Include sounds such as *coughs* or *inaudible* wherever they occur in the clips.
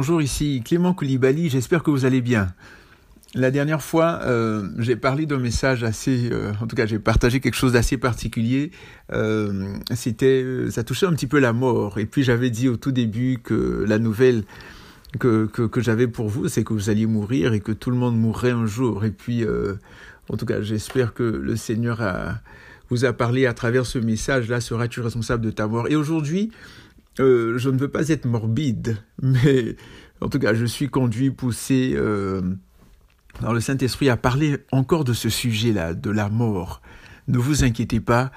bonjour, ici Clément Koulibaly, j'espère que vous allez bien. La dernière fois, euh, j'ai parlé d'un message assez, euh, en tout cas, j'ai partagé quelque chose d'assez particulier. Euh, c'était, ça touchait un petit peu la mort. Et puis j'avais dit au tout début que la nouvelle que, que, j'avais pour vous, c'est que vous alliez mourir et que tout le monde mourrait un jour. Et puis, en tout cas, j'espère que le Seigneur vous a parlé à travers ce message-là. Seras-tu responsable de ta mort? Et aujourd'hui, euh, je ne veux pas être morbide, mais en tout cas, je suis conduit, poussé euh, dans le Saint-Esprit à parler encore de ce sujet-là, de la mort. Ne vous inquiétez pas,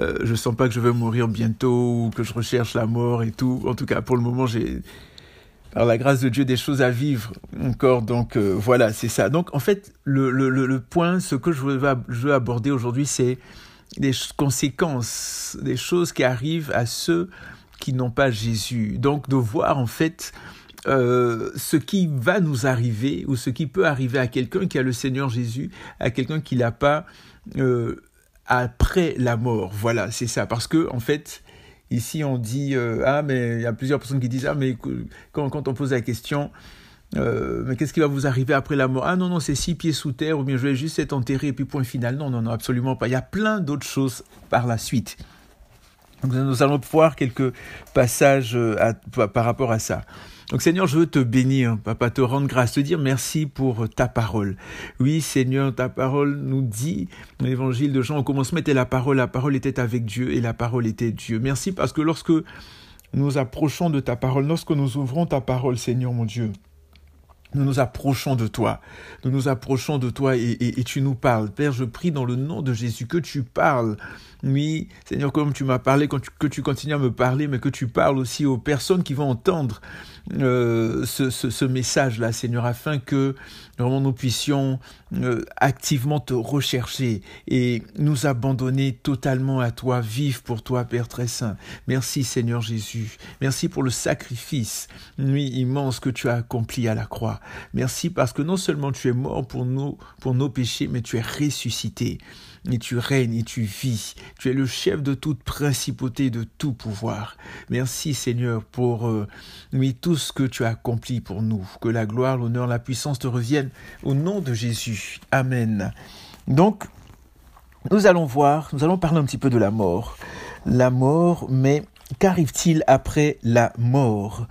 euh, je sens pas que je vais mourir bientôt ou que je recherche la mort et tout. En tout cas, pour le moment, j'ai, par la grâce de Dieu, des choses à vivre encore. Donc euh, voilà, c'est ça. Donc en fait, le, point, ce que je veux, aborder aujourd'hui, c'est des conséquences, des choses qui arrivent à ceux qui n'ont pas Jésus. Donc de voir en fait euh, ce qui va nous arriver ou ce qui peut arriver à quelqu'un qui a le Seigneur Jésus, à quelqu'un qui l'a pas euh, après la mort. Voilà, c'est ça. Parce que en fait, ici on dit euh, ah mais il y a plusieurs personnes qui disent ah mais quand, on pose la question mais qu'est-ce qui va vous arriver après la mort? Ah non, non, c'est six pieds sous terre, ou bien je vais juste être enterré, et puis point final. Non, non, non, absolument pas. Il y a plein d'autres choses par la suite. Nous allons voir quelques passages euh, par rapport à ça. Donc Seigneur, je veux te bénir, papa, te rendre grâce, te dire merci pour ta parole. Oui, Seigneur, ta parole nous dit l'évangile de Jean, au commencement était la parole, la parole était avec Dieu et la parole était Dieu. Merci parce que lorsque nous approchons de ta parole, lorsque nous ouvrons ta parole, Seigneur mon Dieu, nous nous approchons de toi. Nous nous approchons de toi et, tu nous parles. Père, je prie dans le nom de Jésus que tu parles. Oui, Seigneur, comme tu m'as parlé, que tu continues à me parler, mais que tu parles aussi aux personnes qui vont entendre euh, ce, ce, ce message-là, Seigneur, afin que vraiment nous puissions euh, activement te rechercher et nous abandonner totalement à toi, vivre pour toi, Père très saint. Merci, Seigneur Jésus. Merci pour le sacrifice, nuit immense que tu as accompli à la croix. Merci parce que non seulement tu es mort pour nous, pour nos péchés, mais tu es ressuscité et tu règnes et tu vis. Tu es le chef de toute principauté, de tout pouvoir. Merci Seigneur pour euh, tout ce que tu as accompli pour nous. Que la gloire, l'honneur, la puissance te reviennent au nom de Jésus. Amen. Donc, nous allons voir, nous allons parler un petit peu de la mort. La mort, mais qu'arrive-t-il après la mort?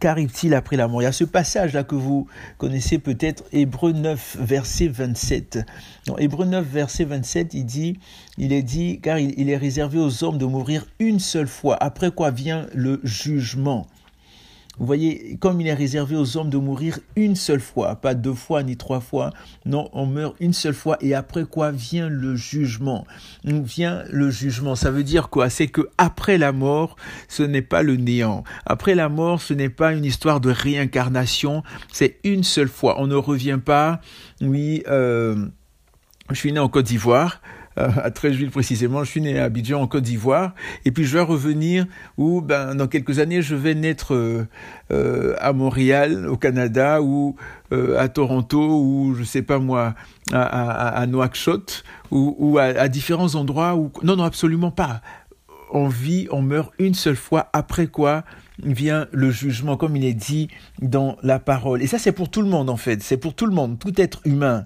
Qu'arrive-t-il après la mort? Il y a ce passage-là que vous connaissez peut-être, Hébreu 9, verset 27. Dans Hébreu 9, verset 27, il dit, il est dit, car il est réservé aux hommes de mourir une seule fois, après quoi vient le jugement. Vous voyez, comme il est réservé aux hommes de mourir une seule fois, pas deux fois ni trois fois, non, on meurt une seule fois et après quoi vient le jugement. Vient le jugement, ça veut dire quoi? C'est que après la mort, ce n'est pas le néant. Après la mort, ce n'est pas une histoire de réincarnation, c'est une seule fois. On ne revient pas, oui, euh, je suis né en Côte d'Ivoire, à Treichville précisément. Je suis né à Abidjan en Côte d'Ivoire et puis je vais revenir où ben dans quelques années je vais naître euh, euh, à Montréal au Canada ou à Toronto ou je sais pas moi à, à, Nouakchott ou, à, différents endroits non non absolument pas. On vit, on meurt une seule fois après quoi vient le jugement comme il est dit dans la parole. Et ça c'est pour tout le monde en fait, c'est pour tout le monde, tout être humain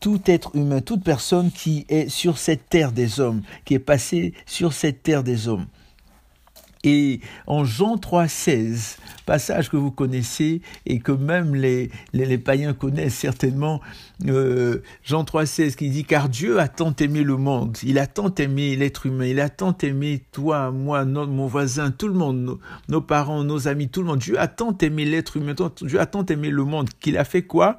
tout être humain, toute personne qui est sur cette terre des hommes, qui est passée sur cette terre des hommes. Et en Jean 3,16, passage que vous connaissez et que même les, les, païens connaissent certainement, euh, Jean 3,16 qui dit Car Dieu a tant aimé le monde, il a tant aimé l'être humain, il a tant aimé toi, moi, mon voisin, tout le monde, nos, nos, parents, nos amis, tout le monde. Dieu a tant aimé l'être humain, Dieu a tant aimé le monde qu'il a fait quoi?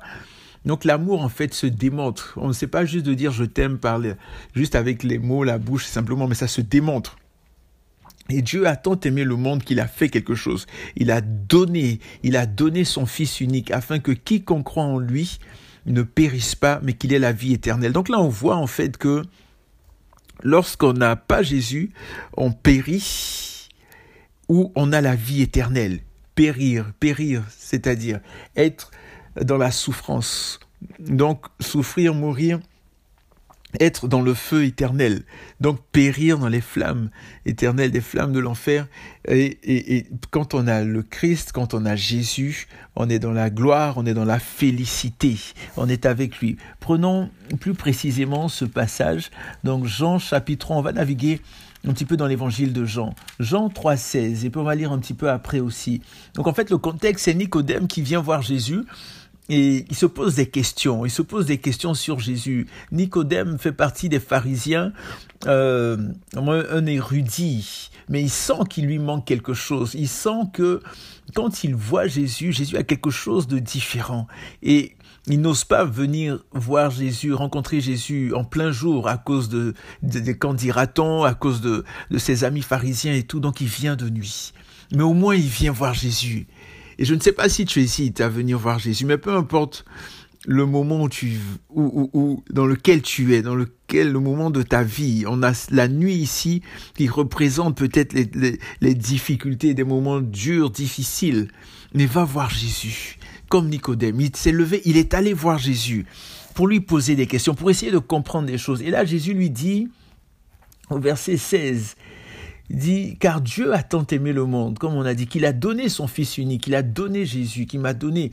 Donc l'amour en fait se démontre. On ne sait pas juste de dire je t'aime par juste avec les mots, la bouche simplement, mais ça se démontre. Et Dieu a tant aimé le monde qu'il a fait quelque chose. Il a donné, il a donné son Fils unique afin que quiconque croit en lui ne périsse pas, mais qu'il ait la vie éternelle. Donc là, on voit en fait que lorsqu'on n'a pas Jésus, on périt ou on a la vie éternelle. Périr, périr, c'est-à-dire être dans la souffrance. Donc souffrir, mourir, être dans le feu éternel, donc périr dans les flammes éternelles, des flammes de l'enfer. Et, et, quand on a le Christ, quand on a Jésus, on est dans la gloire, on est dans la félicité, on est avec lui. Prenons plus précisément ce passage, donc Jean chapitre 3, on va naviguer un petit peu dans l'évangile de Jean. Jean 3,16, et puis on va lire un petit peu après aussi. Donc en fait, le contexte, c'est Nicodème qui vient voir Jésus et il se pose des questions. Il se pose des questions sur Jésus. Nicodème fait partie des pharisiens, euh, un érudit, mais il sent qu'il lui manque quelque chose. Il sent que quand il voit Jésus, Jésus a quelque chose de différent. Et il n'ose pas venir voir Jésus, rencontrer Jésus en plein jour à cause de, des candidatons, à cause de, de ses amis pharisiens et tout. Donc il vient de nuit. Mais au moins il vient voir Jésus. Et je ne sais pas si tu hésites à venir voir Jésus, mais peu importe le moment où tu, où, dans lequel tu es, dans lequel le moment de ta vie, on a la nuit ici qui représente peut-être les, les, difficultés, des moments durs, difficiles. Mais va voir Jésus, comme Nicodème. Il s'est levé, il est allé voir Jésus pour lui poser des questions, pour essayer de comprendre des choses. Et là, Jésus lui dit, au verset 16, dit, car Dieu a tant aimé le monde, comme on a dit, qu'il a donné son Fils unique, qu'il a donné Jésus, qu'il m'a donné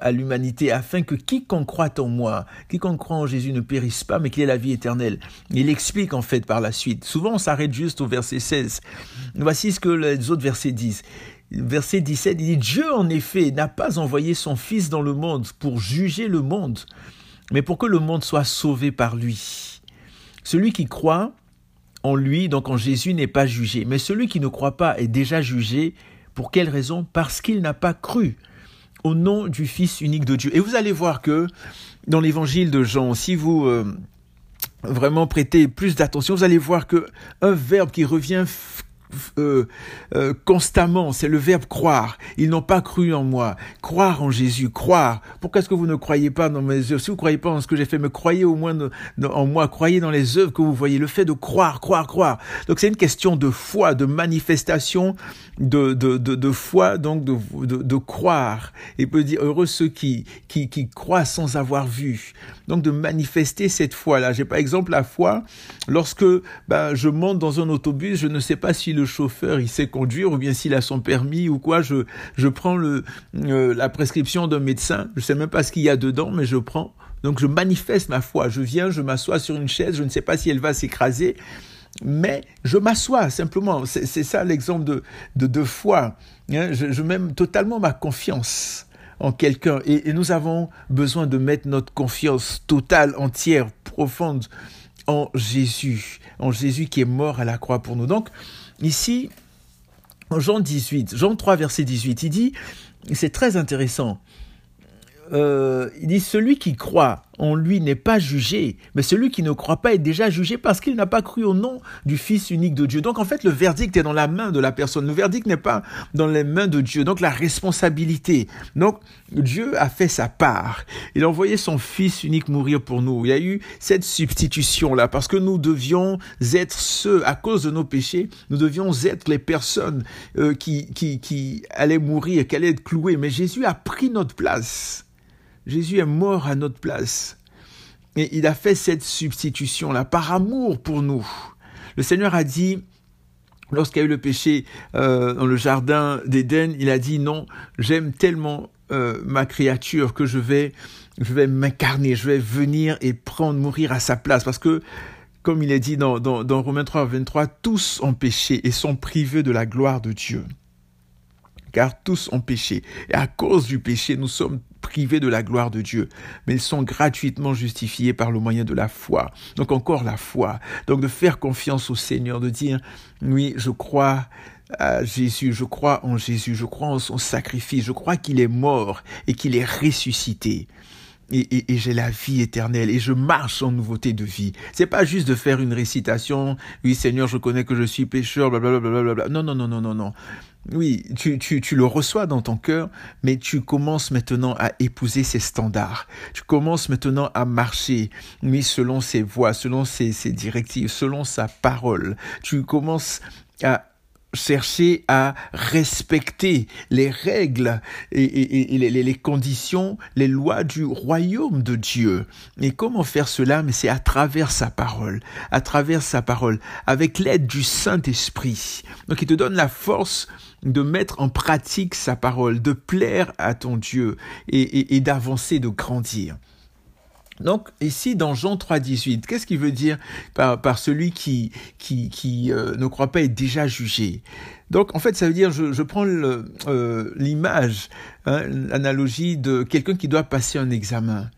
à l'humanité, afin que quiconque croit en moi, quiconque croit en Jésus ne périsse pas, mais qu'il ait la vie éternelle. Il explique en fait par la suite. Souvent on s'arrête juste au verset 16. Voici ce que les autres versets disent. Verset 17, il dit, Dieu en effet n'a pas envoyé son Fils dans le monde pour juger le monde, mais pour que le monde soit sauvé par lui. Celui qui croit en lui, donc en Jésus, n'est pas jugé. Mais celui qui ne croit pas est déjà jugé. Pour quelle raison? Parce qu'il n'a pas cru au nom du Fils unique de Dieu. Et vous allez voir que dans l'évangile de Jean, si vous euh, vraiment prêtez plus d'attention, vous allez voir que un verbe qui revient euh, euh, constamment, c'est le verbe croire. Ils n'ont pas cru en moi. Croire en Jésus, croire. Pourquoi est-ce que vous ne croyez pas dans mes œuvres? Si vous ne croyez pas en ce que j'ai fait, mais croyez au moins en moi, croyez dans les œuvres que vous voyez. Le fait de croire, croire, croire. Donc c'est une question de foi, de manifestation de, de, de, foi, donc de, croire. Et peut dire heureux ceux qui, qui, qui croient sans avoir vu. Donc de manifester cette foi-là. J'ai par exemple la foi lorsque ben, je monte dans un autobus, je ne sais pas si le chauffeur il sait conduire ou bien s'il a son permis ou quoi. Je, je prends le, euh, la prescription d'un médecin. Je sais même pas ce qu'il y a dedans, mais je prends. Donc je manifeste ma foi. Je viens, je m'assois sur une chaise. Je ne sais pas si elle va s'écraser mais je m'assois simplement. C'est ça l'exemple de, de, de, foi. Hein. Je, je, mets totalement ma confiance en quelqu'un et, nous avons besoin de mettre notre confiance totale, entière, profonde en Jésus, en Jésus qui est mort à la croix pour nous. Donc ici, Jean 18, Jean 3 verset 18, il dit, c'est très intéressant, euh, il dit, celui qui croit en lui n'est pas jugé, mais celui qui ne croit pas est déjà jugé parce qu'il n'a pas cru au nom du Fils unique de Dieu. Donc en fait, le verdict est dans la main de la personne. Le verdict n'est pas dans les mains de Dieu. Donc la responsabilité. Donc Dieu a fait sa part. Il a envoyé son Fils unique mourir pour nous. Il y a eu cette substitution-là parce que nous devions être ceux, à cause de nos péchés, nous devions être les personnes euh, qui, qui, qui allaient mourir, qui allaient être clouées. Mais Jésus a pris notre place. Jésus est mort à notre place. Et il a fait cette substitution-là par amour pour nous. Le Seigneur a dit, lorsqu'il y a eu le péché euh, dans le jardin d'Éden, il a dit non, j'aime tellement euh, ma créature que je vais, je vais m'incarner, je vais venir et prendre, mourir à sa place. Parce que, comme il est dit dans, dans, Romains 3, 23, tous ont péché et sont privés de la gloire de Dieu. Car tous ont péché. Et à cause du péché, nous sommes privés de la gloire de Dieu, mais ils sont gratuitement justifiés par le moyen de la foi. Donc encore la foi. Donc de faire confiance au Seigneur, de dire, oui, je crois à Jésus, je crois en Jésus, je crois en son sacrifice, je crois qu'il est mort et qu'il est ressuscité. Et, j'ai la vie éternelle et je marche en nouveauté de vie. C'est pas juste de faire une récitation. Oui, Seigneur, je connais que je suis pécheur, blablabla. Bla, bla, Non, non, non, non, non, non. Oui, tu, tu, tu, le reçois dans ton cœur, mais tu commences maintenant à épouser ses standards. Tu commences maintenant à marcher, oui, selon ses voies, selon ses, ses directives, selon sa parole. Tu commences à chercher à respecter les règles et, les, conditions, les lois du royaume de Dieu. Et comment faire cela? Mais c'est à travers sa parole, à travers sa parole, avec l'aide du Saint-Esprit. Donc il te donne la force de mettre en pratique sa parole, de plaire à ton Dieu et d'avancer, de grandir. Donc ici dans Jean 3,18, qu'est-ce qu'il veut dire par, celui qui, qui, qui euh, ne croit pas être déjà jugé? Donc en fait ça veut dire, je, je prends euh, l'image, hein, l'analogie de quelqu'un qui doit passer un examen.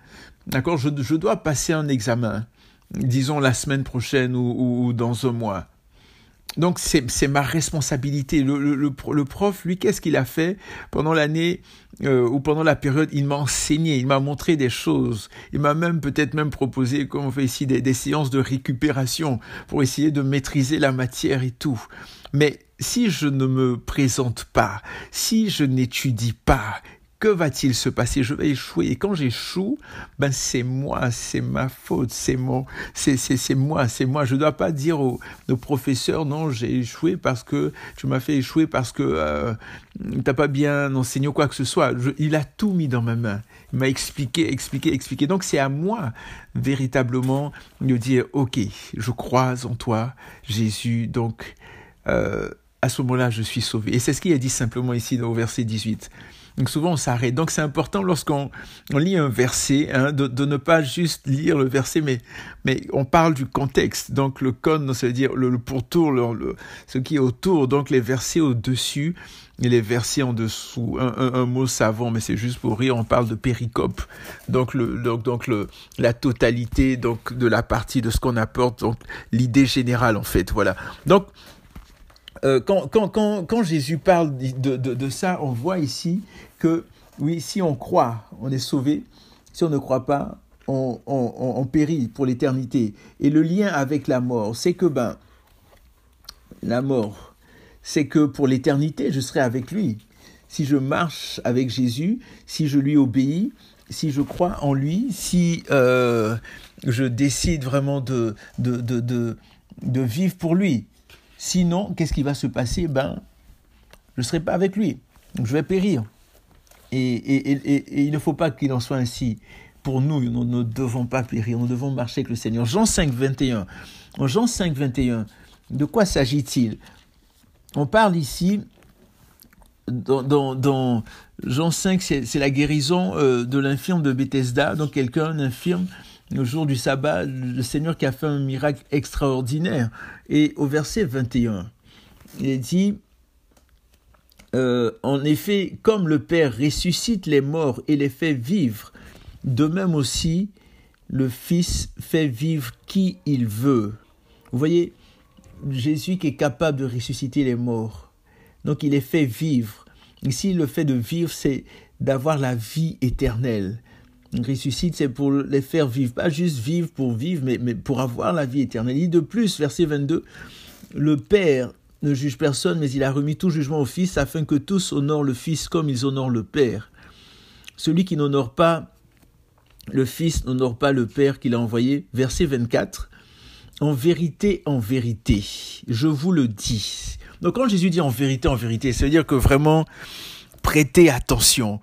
D'accord? Je, je, dois passer un examen, disons la semaine prochaine ou, ou dans un mois. Donc c'est ma responsabilité. Le, le, le prof, lui, qu'est-ce qu'il a fait pendant l'année euh, ou pendant la période? Il m'a enseigné, il m'a montré des choses. Il m'a même peut-être même proposé, comme on fait ici, des, des séances de récupération pour essayer de maîtriser la matière et tout. Mais si je ne me présente pas, si je n'étudie pas, que va-t-il se passer? Je vais échouer. Et quand j'échoue, ben c'est moi, c'est ma faute, c'est mon, c'est c'est moi, c'est moi. Je ne dois pas dire au, professeur non, j'ai échoué parce que tu m'as fait échouer parce que euh, t'as pas bien enseigné ou quoi que ce soit. il a tout mis dans ma main. Il m'a expliqué, expliqué, expliqué. Donc c'est à moi véritablement de dire ok, je crois en toi, Jésus. Donc euh, à ce moment-là, je suis sauvé. Et c'est ce qu'il a dit simplement ici au verset 18. Donc souvent on s'arrête. Donc c'est important lorsqu'on on lit un verset hein, de, de, ne pas juste lire le verset, mais, mais on parle du contexte. Donc le con, ça veut dire le, le pourtour, le, ce qui est autour. Donc les versets au-dessus et les versets en dessous. Un, un, un mot savant, mais c'est juste pour rire. On parle de péricope. Donc le donc, donc le la totalité donc de la partie de ce qu'on apporte. Donc l'idée générale en fait. Voilà. Donc euh, quand, Jésus parle de, ça, on voit ici que, oui, si on croit, on est sauvé. Si on ne croit pas, on, périt pour l'éternité. Et le lien avec la mort, c'est que, ben, la mort, c'est que pour l'éternité, je serai avec lui. Si je marche avec Jésus, si je lui obéis, si je crois en lui, si euh, je décide vraiment de vivre pour lui, Sinon, qu'est-ce qui va se passer? Ben, je ne serai pas avec lui. Je vais périr. Et, il ne faut pas qu'il en soit ainsi. Pour nous, nous ne devons pas périr. Nous devons marcher avec le Seigneur. Jean 5, 21. En Jean 5, 21, de quoi s'agit-il? On parle ici, dans, Jean 5, c'est la guérison euh, de l'infirme de Bethesda. Donc, quelqu'un, infirme, le jour du sabbat, le Seigneur qui a fait un miracle extraordinaire. Et au verset 21, il dit, euh, en effet, comme le Père ressuscite les morts et les fait vivre, de même aussi le Fils fait vivre qui il veut. Vous voyez, Jésus qui est capable de ressusciter les morts. Donc il les fait vivre. Ici, le fait de vivre, c'est d'avoir la vie éternelle ressuscite, c'est pour les faire vivre. Pas juste vivre pour vivre, mais, pour avoir la vie éternelle. Il dit de plus, verset 22, le Père ne juge personne, mais il a remis tout jugement au Fils, afin que tous honorent le Fils comme ils honorent le Père. Celui qui n'honore pas le Fils n'honore pas le Père qu'il a envoyé. Verset 24. En vérité, en vérité, je vous le dis. Donc quand Jésus dit en vérité, en vérité, ça veut dire que vraiment, prêtez attention.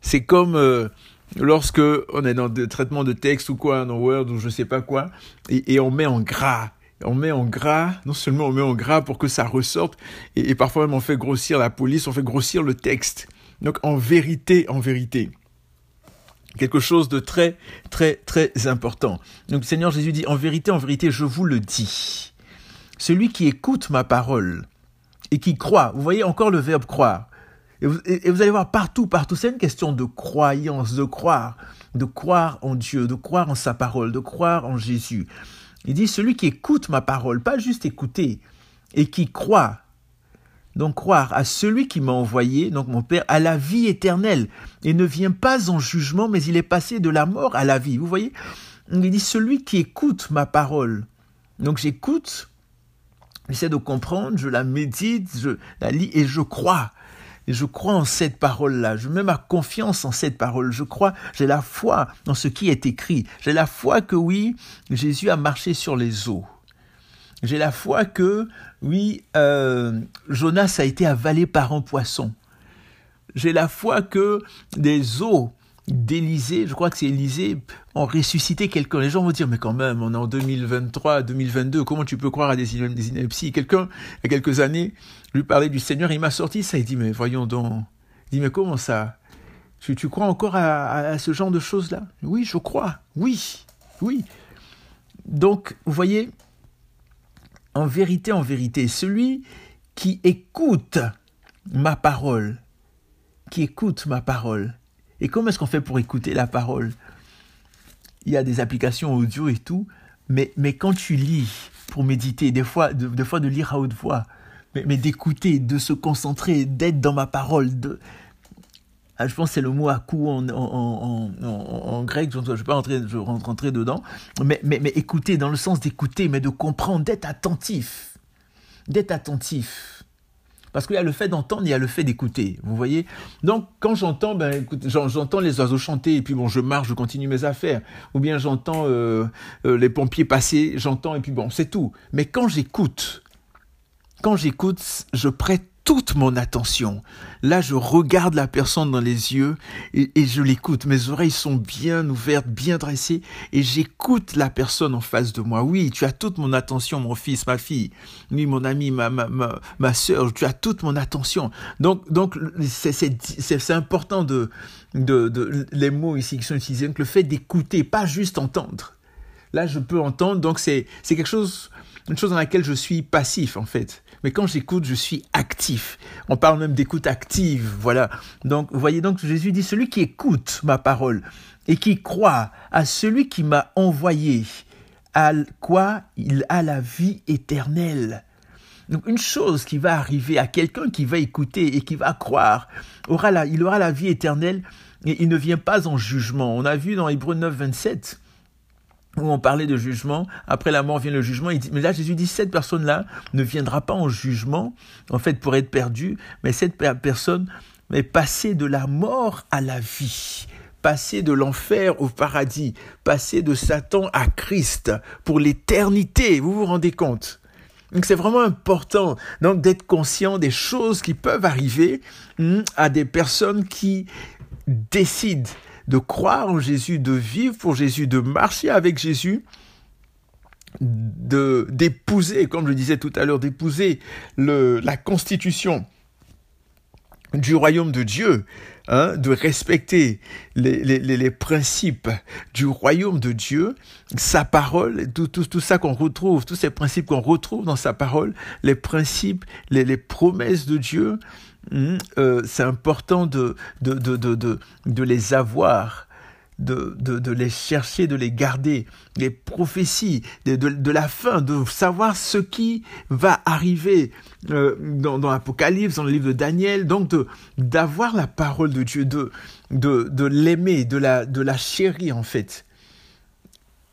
C'est comme... Euh, lorsque on est dans des traitements de texte ou quoi, dans Word ou je sais pas quoi, et, on met en gras. On met en gras, non seulement on met en gras pour que ça ressorte, et, parfois même on fait grossir la police, on fait grossir le texte. Donc en vérité, en vérité quelque chose de très, très, très important. Donc le Seigneur Jésus dit, en vérité, en vérité, je vous le dis. Celui qui écoute ma parole et qui croit, vous voyez encore le verbe croire, et vous, allez voir partout, partout, c'est une question de croyance, de croire, de croire en Dieu, de croire en sa parole, de croire en Jésus. Il dit, celui qui écoute ma parole, pas juste écouter, et qui croit, donc croire à celui qui m'a envoyé, donc mon Père, à la vie éternelle, et ne vient pas en jugement, mais il est passé de la mort à la vie. Vous voyez Il dit, celui qui écoute ma parole. Donc j'écoute, j'essaie de comprendre, je la médite, je la lis et je crois. Et je crois en cette parole-là. Je mets ma confiance en cette parole. Je crois, j'ai la foi dans ce qui est écrit. J'ai la foi que oui, Jésus a marché sur les eaux. J'ai la foi que, oui, euh, Jonas a été avalé par un poisson. J'ai la foi que des eaux d'Élysée, je crois que c'est Élysée, ont ressuscité quelqu'un. Les gens vont dire, mais quand même, on est en 2023, 2022, comment tu peux croire à des, inepties? Quelqu'un, il y a quelques années, lui parlait du Seigneur, il m'a sorti ça, il dit, mais voyons donc. Il dit, mais comment ça? Tu, tu, crois encore à, à ce genre de choses-là? Oui, je crois. Oui, oui. Donc, vous voyez, en vérité, en vérité, celui qui écoute ma parole, qui écoute ma parole. Et comment est-ce qu'on fait pour écouter la parole? Il y a des applications audio et tout, mais, mais quand tu lis pour méditer, des fois de, fois de lire à haute voix, mais, mais d'écouter, de se concentrer, d'être dans ma parole, de, ah, je pense que c'est le mot à coup en, en, en, grec, je ne vais pas rentrer, je rentrer dedans, mais, mais, mais écouter dans le sens d'écouter, mais de comprendre, d'être attentif, d'être attentif. Parce qu'il y a le fait d'entendre, il y a le fait d'écouter, vous voyez Donc, quand j'entends, ben, écoute, j'entends les oiseaux chanter, et puis bon, je marche, je continue mes affaires. Ou bien j'entends euh, euh, les pompiers passer, j'entends, et puis bon, c'est tout. Mais quand j'écoute, quand j'écoute, je prête toute mon attention. Là, je regarde la personne dans les yeux et, je l'écoute. Mes oreilles sont bien ouvertes, bien dressées et j'écoute la personne en face de moi. Oui, tu as toute mon attention, mon fils, ma fille, oui, mon ami, ma, ma, ma, ma soeur, tu as toute mon attention. Donc, donc, c'est important de, de, de, les mots ici qui sont utilisés. Donc, le fait d'écouter, pas juste entendre. Là, je peux entendre. Donc, c'est, c'est quelque chose, une chose dans laquelle je suis passif, en fait mais quand j'écoute, je suis actif. On parle même d'écoute active, voilà. Donc, vous voyez, donc Jésus dit, celui qui écoute ma parole et qui croit à celui qui m'a envoyé, à quoi il a la vie éternelle. Donc une chose qui va arriver à quelqu'un qui va écouter et qui va croire, aura la, il aura la vie éternelle et il ne vient pas en jugement. On a vu dans Hébreu 9, 27 où on parlait de jugement, après la mort vient le jugement, il dit, mais là Jésus dit, cette personne-là ne viendra pas en jugement, en fait, pour être perdue, mais cette personne est passée de la mort à la vie, passée de l'enfer au paradis, passée de Satan à Christ pour l'éternité, vous vous rendez compte? Donc c'est vraiment important donc d'être conscient des choses qui peuvent arriver hmm, à des personnes qui décident de croire en Jésus, de vivre pour Jésus, de marcher avec Jésus, de d'épouser, comme je disais tout à l'heure, d'épouser la constitution du royaume de Dieu, hein, de respecter les, les, principes du royaume de Dieu, sa parole, tout, tout, tout ça qu'on retrouve, tous ces principes qu'on retrouve dans sa parole, les principes, les, les promesses de Dieu, Hmm, euh, c'est important de, de, de, de, de les avoir, de, les chercher, de les garder, les prophéties de, la fin, de savoir ce qui va arriver euh, dans, dans l'Apocalypse, dans le livre de Daniel, donc d'avoir la parole de Dieu, de, de, de l'aimer, de la, de la chérir en fait.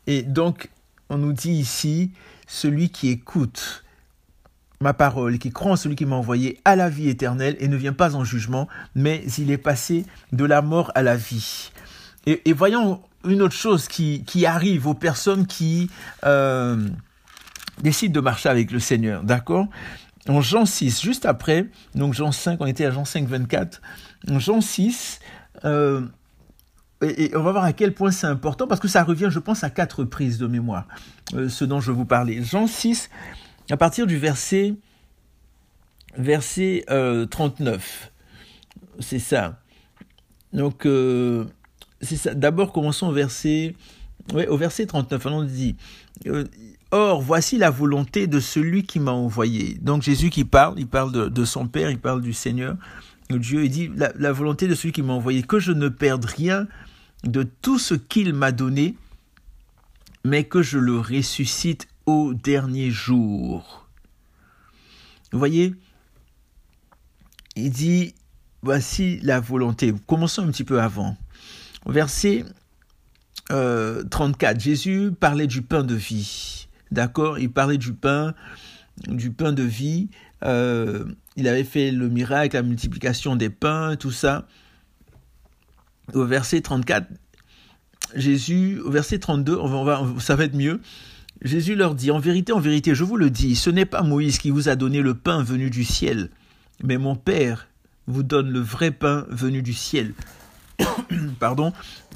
Et donc, on nous dit ici, celui qui écoute, ma parole, qui croit en celui qui m'a envoyé à la vie éternelle et ne vient pas en jugement, mais il est passé de la mort à la vie. Et, voyons une autre chose qui, arrive aux personnes qui euh, décident de marcher avec le Seigneur, d'accord? En Jean 6, juste après, donc Jean 5, on était à Jean 5, 24, en Jean 6, euh, et, on va voir à quel point c'est important, parce que ça revient, je pense, à quatre prises de mémoire, euh, ce dont je vous parlais. Jean 6, à partir du verset, verset 39. Euh, c'est ça. Donc, euh, c'est ça. D'abord, commençons au verset, au verset 39. On dit Or, voici la volonté de celui qui m'a envoyé. Donc, Jésus qui parle, il parle de, son Père, il parle du Seigneur, de Dieu. Il dit la volonté de celui qui m'a envoyé, que je ne perde rien de tout ce qu'il m'a donné, mais que je le ressuscite au dernier jour. Vous voyez, il dit, voici la volonté. Commençons un petit peu avant. Verset 34, euh, Jésus parlait du pain de vie. D'accord? Il parlait du pain, du pain de vie. Euh, il avait fait le miracle, la multiplication des pains, tout ça. Au verset 34, Jésus, au verset 32, on va, ça va être mieux. Jésus leur dit, en vérité, en vérité, je vous le dis, ce n'est pas Moïse qui vous a donné le pain venu du ciel, mais mon Père vous donne le vrai pain venu du ciel. *coughs* Pardon,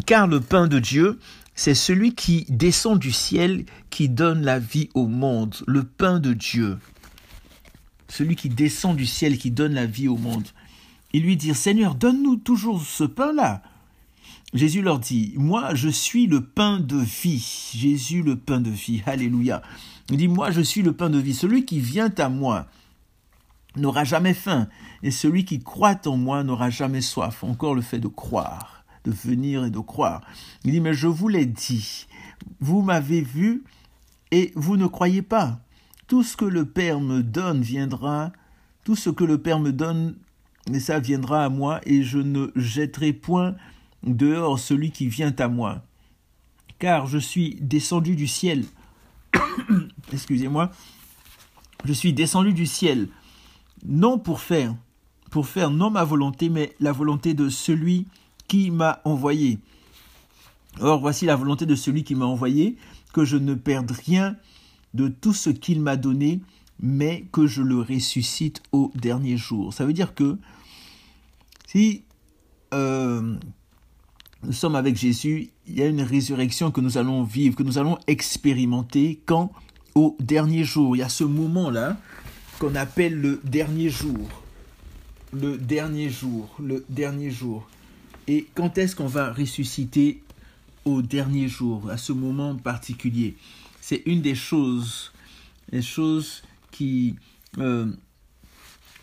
car le pain de Dieu, c'est celui qui descend du ciel, qui donne la vie au monde, le pain de Dieu. Celui qui descend du ciel, qui donne la vie au monde. Ils lui dirent, Seigneur, donne-nous toujours ce pain-là. Jésus leur dit, moi je suis le pain de vie. Jésus le pain de vie. Alléluia. Il dit, moi je suis le pain de vie. Celui qui vient à moi n'aura jamais faim. Et celui qui croit en moi n'aura jamais soif. Encore le fait de croire, de venir et de croire. Il dit, mais je vous l'ai dit. Vous m'avez vu et vous ne croyez pas. Tout ce que le Père me donne viendra. Tout ce que le Père me donne, mais ça viendra à moi et je ne jetterai point dehors celui qui vient à moi. Car je suis descendu du ciel. *coughs* Excusez-moi. Je suis descendu du ciel, non pour faire, pour faire non ma volonté, mais la volonté de celui qui m'a envoyé. Or, voici la volonté de celui qui m'a envoyé, que je ne perde rien de tout ce qu'il m'a donné, mais que je le ressuscite au dernier jour. Ça veut dire que si euh, nous sommes avec Jésus, il y a une résurrection que nous allons vivre, que nous allons expérimenter quand? Au dernier jour. Il y a ce moment-là qu'on appelle le dernier jour. Le dernier jour, le dernier jour. Et quand est-ce qu'on va ressusciter? Au dernier jour, à ce moment particulier C'est une des choses, les choses qui euh,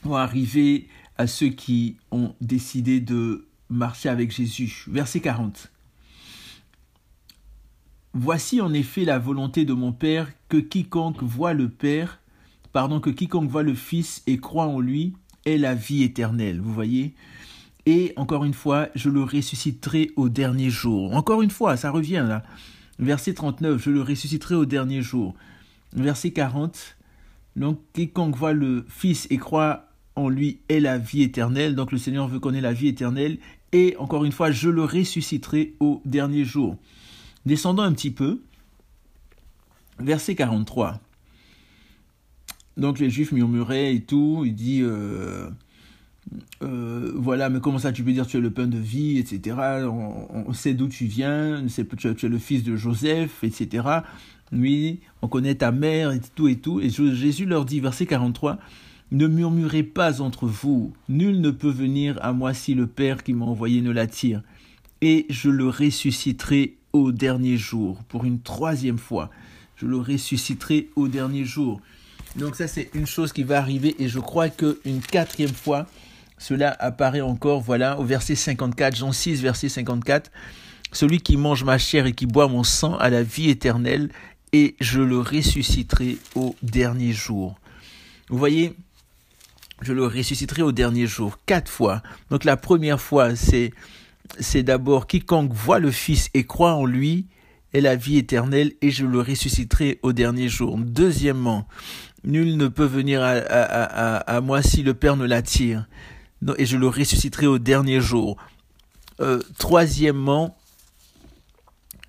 vont arriver à ceux qui ont décidé de marcher avec Jésus. Verset 40. Voici en effet la volonté de mon Père que quiconque voit le Père, pardon, que quiconque voit le Fils et croit en lui ait la vie éternelle. Vous voyez? Et encore une fois, je le ressusciterai au dernier jour. Encore une fois, ça revient là. Verset 39, je le ressusciterai au dernier jour. Verset 40, donc quiconque voit le Fils et croit en lui est la vie éternelle. Donc le Seigneur veut qu'on ait la vie éternelle. Et encore une fois, je le ressusciterai au dernier jour. Descendons un petit peu. Verset 43. Donc les Juifs murmuraient et tout. Il dit euh, euh, voilà, mais comment ça tu peux dire tu es le pain de vie, etc. On, sait d'où tu viens, tu es le fils de Joseph, etc. Oui, on connaît ta mère et tout et tout. Et Jésus leur dit, verset 43, ne murmurez pas entre vous, nul ne peut venir à moi si le Père qui m'a envoyé ne l'attire, et je le ressusciterai au dernier jour, pour une troisième fois. Je le ressusciterai au dernier jour. Donc ça c'est une chose qui va arriver et je crois qu'une quatrième fois, cela apparaît encore, voilà, au verset 54, Jean 6, verset 54, celui qui mange ma chair et qui boit mon sang a la vie éternelle et je le ressusciterai au dernier jour. Vous voyez, je le ressusciterai au dernier jour, quatre fois. Donc la première fois, c'est, c'est d'abord quiconque voit le Fils et croit en lui est la vie éternelle et je le ressusciterai au dernier jour. Deuxièmement, nul ne peut venir à, moi si le Père ne l'attire et je le ressusciterai au dernier jour. Euh, troisièmement,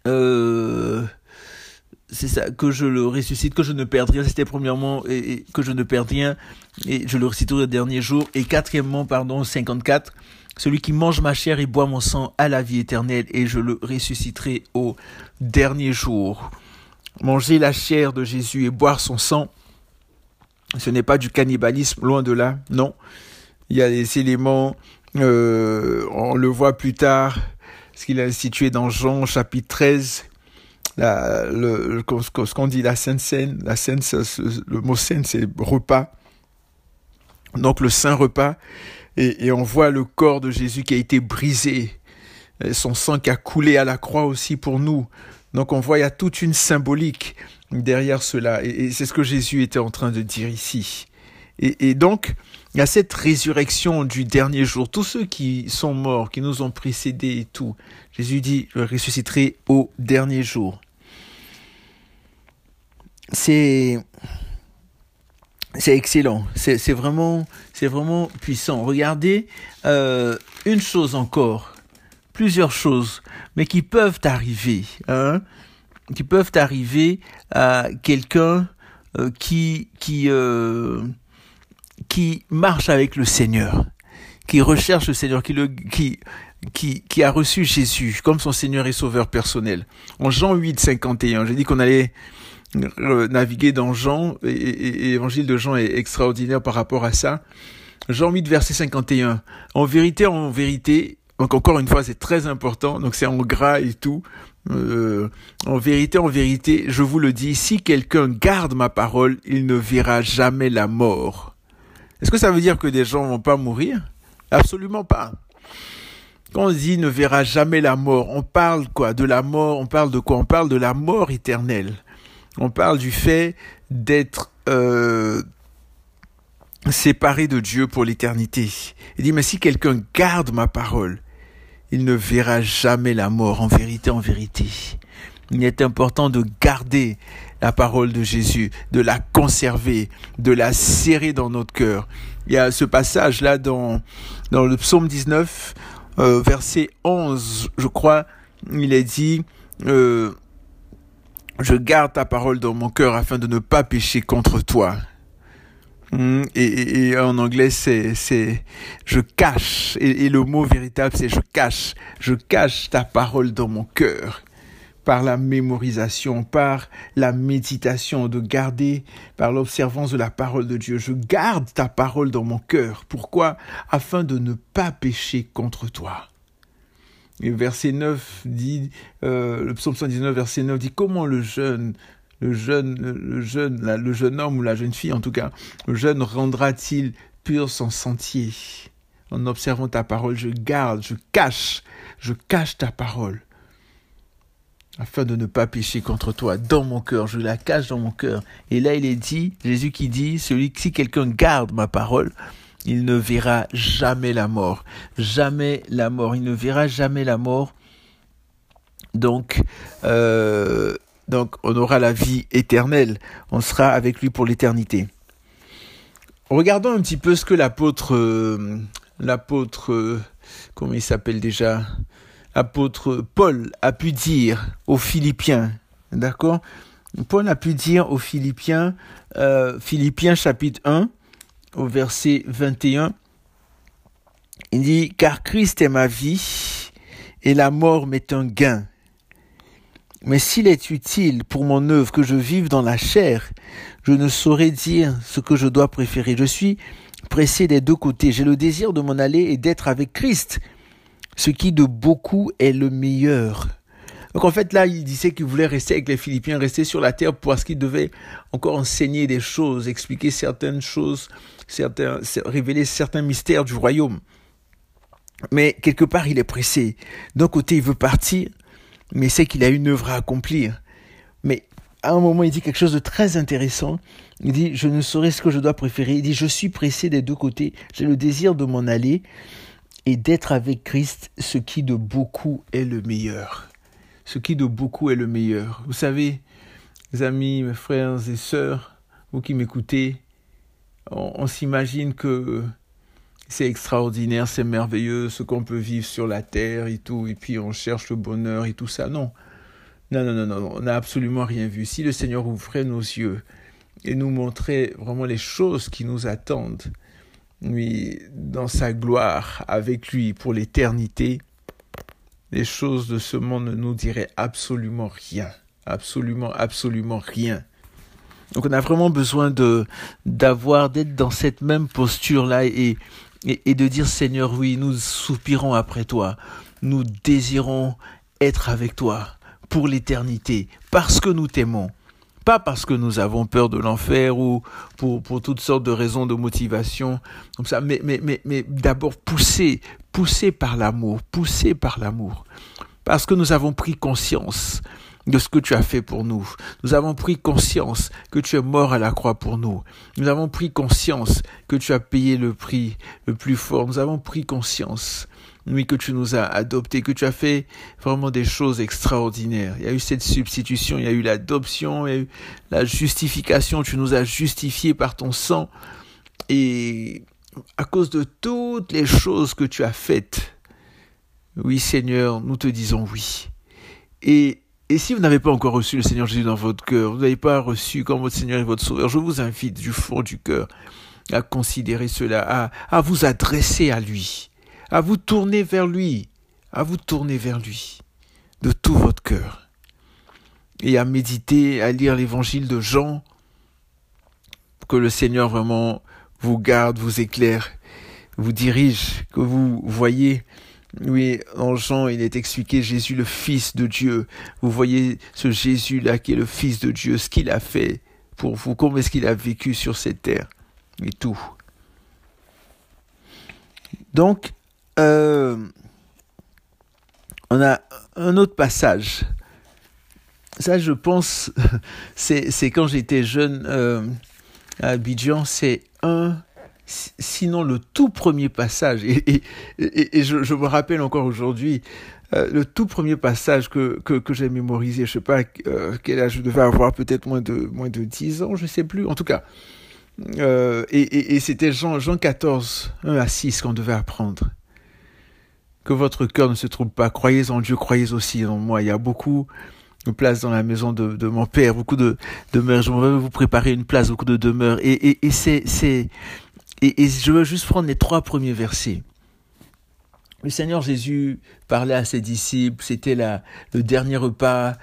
euh, c'est ça, que je le ressuscite, que je ne perde rien. C'était premièrement, et, que je ne perds rien, et je le ressusciterai le dernier jour. Et quatrièmement, pardon, 54, celui qui mange ma chair et boit mon sang a la vie éternelle, et je le ressusciterai au dernier jour. Manger la chair de Jésus et boire son sang, ce n'est pas du cannibalisme, loin de là, non. Il y a des éléments, euh, on le voit plus tard, ce qu'il a institué dans Jean chapitre 13, la, le, ce qu'on dit la Sainte Seine, la Seine, le mot Seine, c'est repas. Donc le Saint Repas, et, et, on voit le corps de Jésus qui a été brisé, son sang qui a coulé à la croix aussi pour nous. Donc on voit il y a toute une symbolique derrière cela, et, c'est ce que Jésus était en train de dire ici. Et, et donc il y a cette résurrection du dernier jour. Tous ceux qui sont morts, qui nous ont précédés et tout, Jésus dit, je ressusciterai au dernier jour c'est c'est excellent, c'est vraiment c'est vraiment puissant. Regardez euh, une chose encore, plusieurs choses, mais qui peuvent arriver. Hein. qui peuvent arriver à quelqu'un euh, qui qui euh, qui marche avec le Seigneur, qui recherche le Seigneur, qui le qui qui, qui a reçu Jésus comme son Seigneur et Sauveur personnel. En Jean 8, 51, j'ai dit qu'on allait naviguer dans Jean, et, et, l'évangile de Jean est extraordinaire par rapport à ça. Jean 8, verset 51. En vérité, en vérité, donc encore une fois, c'est très important, donc c'est en gras et tout. Euh, en vérité, en vérité, je vous le dis, si quelqu'un garde ma parole, il ne verra jamais la mort. Est-ce que ça veut dire que des gens vont pas mourir? Absolument pas. Quand on dit ne verra jamais la mort, on parle quoi? De la mort, on parle de quoi? On parle de la mort éternelle. On parle du fait d'être euh, séparé de Dieu pour l'éternité. Il dit, mais si quelqu'un garde ma parole, il ne verra jamais la mort, en vérité, en vérité. Il est important de garder la parole de Jésus, de la conserver, de la serrer dans notre cœur. Il y a ce passage-là dans, dans le psaume 19, euh, verset 11, je crois, il est dit, euh, je garde ta parole dans mon cœur afin de ne pas pécher contre toi. Hmm, et, en anglais, c'est, c'est, je cache. Et, le mot véritable, c'est je cache. Je cache ta parole dans mon cœur. Par la mémorisation, par la méditation, de garder, par l'observance de la parole de Dieu. Je garde ta parole dans mon cœur. Pourquoi? Afin de ne pas pécher contre toi. Et verset 9 dit, euh, le psaume 119, verset 9 dit, comment le jeune, le jeune, le jeune, le jeune homme ou la jeune fille en tout cas, le jeune rendra-t-il pur son sentier? En observant ta parole, je garde, je cache, je cache ta parole afin de ne pas pécher contre toi dans mon cœur, je la cache dans mon cœur. Et là il est dit, Jésus qui dit, celui si quelqu'un garde ma parole, il ne verra jamais la mort. Jamais la mort. Il ne verra jamais la mort. Donc, euh, donc on aura la vie éternelle. On sera avec lui pour l'éternité. Regardons un petit peu ce que l'apôtre, euh, l'apôtre, euh, comment il s'appelle déjà, l'apôtre Paul a pu dire aux Philippiens. D'accord? Paul a pu dire aux Philippiens, Philippiens chapitre 1, au verset 21, il dit, car Christ est ma vie et la mort m'est un gain. Mais s'il est utile pour mon œuvre que je vive dans la chair, je ne saurais dire ce que je dois préférer. Je suis pressé des deux côtés. J'ai le désir de m'en aller et d'être avec Christ, ce qui de beaucoup est le meilleur. Donc en fait là, il disait qu'il voulait rester avec les Philippiens, rester sur la terre parce qu'il devait encore enseigner des choses, expliquer certaines choses, révéler certains mystères du royaume. Mais quelque part, il est pressé. D'un côté, il veut partir, mais il sait qu'il a une œuvre à accomplir. Mais à un moment, il dit quelque chose de très intéressant. Il dit, je ne saurais ce que je dois préférer. Il dit, je suis pressé des deux côtés. J'ai le désir de m'en aller et d'être avec Christ, ce qui de beaucoup est le meilleur ce qui de beaucoup est le meilleur. Vous savez, mes amis, mes frères et sœurs, vous qui m'écoutez, on, s'imagine que c'est extraordinaire, c'est merveilleux, ce qu'on peut vivre sur la terre et tout, et puis on cherche le bonheur et tout ça. Non, non, non, non, non, on n'a absolument rien vu. Si le Seigneur ouvrait nos yeux et nous montrait vraiment les choses qui nous attendent, lui, dans sa gloire, avec lui pour l'éternité, les choses de ce monde ne nous diraient absolument rien. Absolument, absolument rien. Donc on a vraiment besoin de d'avoir, d'être dans cette même posture-là et, et, et de dire Seigneur, oui, nous soupirons après toi. Nous désirons être avec toi pour l'éternité parce que nous t'aimons pas parce que nous avons peur de l'enfer ou pour, pour toutes sortes de raisons de motivation comme ça, mais, mais, mais, mais d'abord poussé, poussé par l'amour, poussé par l'amour. Parce que nous avons pris conscience de ce que tu as fait pour nous. Nous avons pris conscience que tu es mort à la croix pour nous. Nous avons pris conscience que tu as payé le prix le plus fort. Nous avons pris conscience oui, que tu nous as adoptés, que tu as fait vraiment des choses extraordinaires. Il y a eu cette substitution, il y a eu l'adoption, il y a eu la justification, tu nous as justifiés par ton sang. Et à cause de toutes les choses que tu as faites, oui Seigneur, nous te disons oui. Et et si vous n'avez pas encore reçu le Seigneur Jésus dans votre cœur, vous n'avez pas reçu comme votre Seigneur et votre Sauveur, je vous invite du fond du cœur à considérer cela, à, à vous adresser à lui, à vous tourner vers lui, à vous tourner vers lui. De tout votre cœur. Et à méditer, à lire l'évangile de Jean, que le Seigneur vraiment vous garde, vous éclaire, vous dirige, que vous voyez. Oui, en Jean, il est expliqué Jésus le Fils de Dieu. Vous voyez ce Jésus-là qui est le Fils de Dieu, ce qu'il a fait pour vous, comment est-ce qu'il a vécu sur cette terre. Et tout. Donc, euh, on a un autre passage. Ça, je pense, *laughs* c'est quand j'étais jeune euh, à Abidjan, c'est un sinon le tout premier passage, et, je, me rappelle encore aujourd'hui, euh, le tout premier passage que, que, j'ai mémorisé, je sais pas quel âge je devais avoir, peut-être moins de, moins de 10 ans, je sais plus, en tout cas. Et, c'était Jean, Jean 14, 1 à 6 qu'on devait apprendre. Que votre cœur ne se trouble pas, croyez en Dieu, croyez aussi en moi. Il y a beaucoup de place dans la maison de, mon père, beaucoup de demeures. Je vais vous préparer une place, beaucoup de demeures. Et, et, c'est, c'est, et, je veux juste prendre les trois premiers versets. Le Seigneur Jésus parlait à ses disciples, c'était le dernier repas,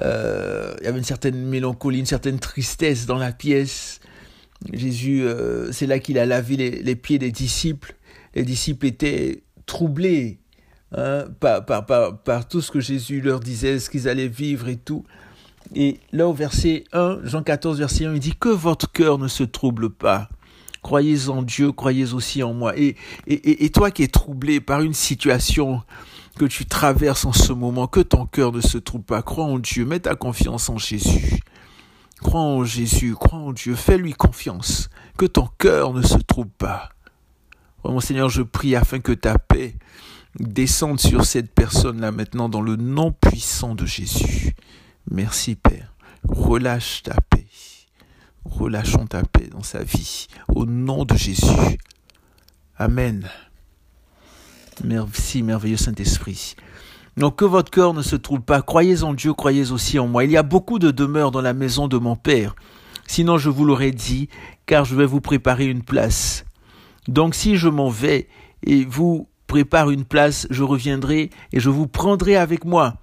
euh, il y avait une certaine mélancolie, une certaine tristesse dans la pièce. Jésus, euh, c'est là qu'il a lavé les, pieds des disciples. Les disciples étaient troublés hein, par, par, tout ce que Jésus leur disait, ce qu'ils allaient vivre et tout. Et là au verset 1, Jean 14, verset 1, il dit que votre cœur ne se trouble pas. Croyez en Dieu, croyez aussi en moi. Et, et, toi qui es troublé par une situation que tu traverses en ce moment, que ton cœur ne se trouble pas, crois en Dieu, mets ta confiance en Jésus. Crois en Jésus, crois en Dieu, fais-lui confiance, que ton cœur ne se trouble pas. Oh, mon Seigneur, je prie afin que ta paix descende sur cette personne-là maintenant dans le nom puissant de Jésus. Merci Père. Relâche ta paix relâchons ta paix dans sa vie. Au nom de Jésus. Amen. Merci, merveilleux Saint-Esprit. Donc que votre cœur ne se trouble pas. Croyez en Dieu, croyez aussi en moi. Il y a beaucoup de demeures dans la maison de mon Père. Sinon je vous l'aurais dit, car je vais vous préparer une place. Donc si je m'en vais et vous prépare une place, je reviendrai et je vous prendrai avec moi,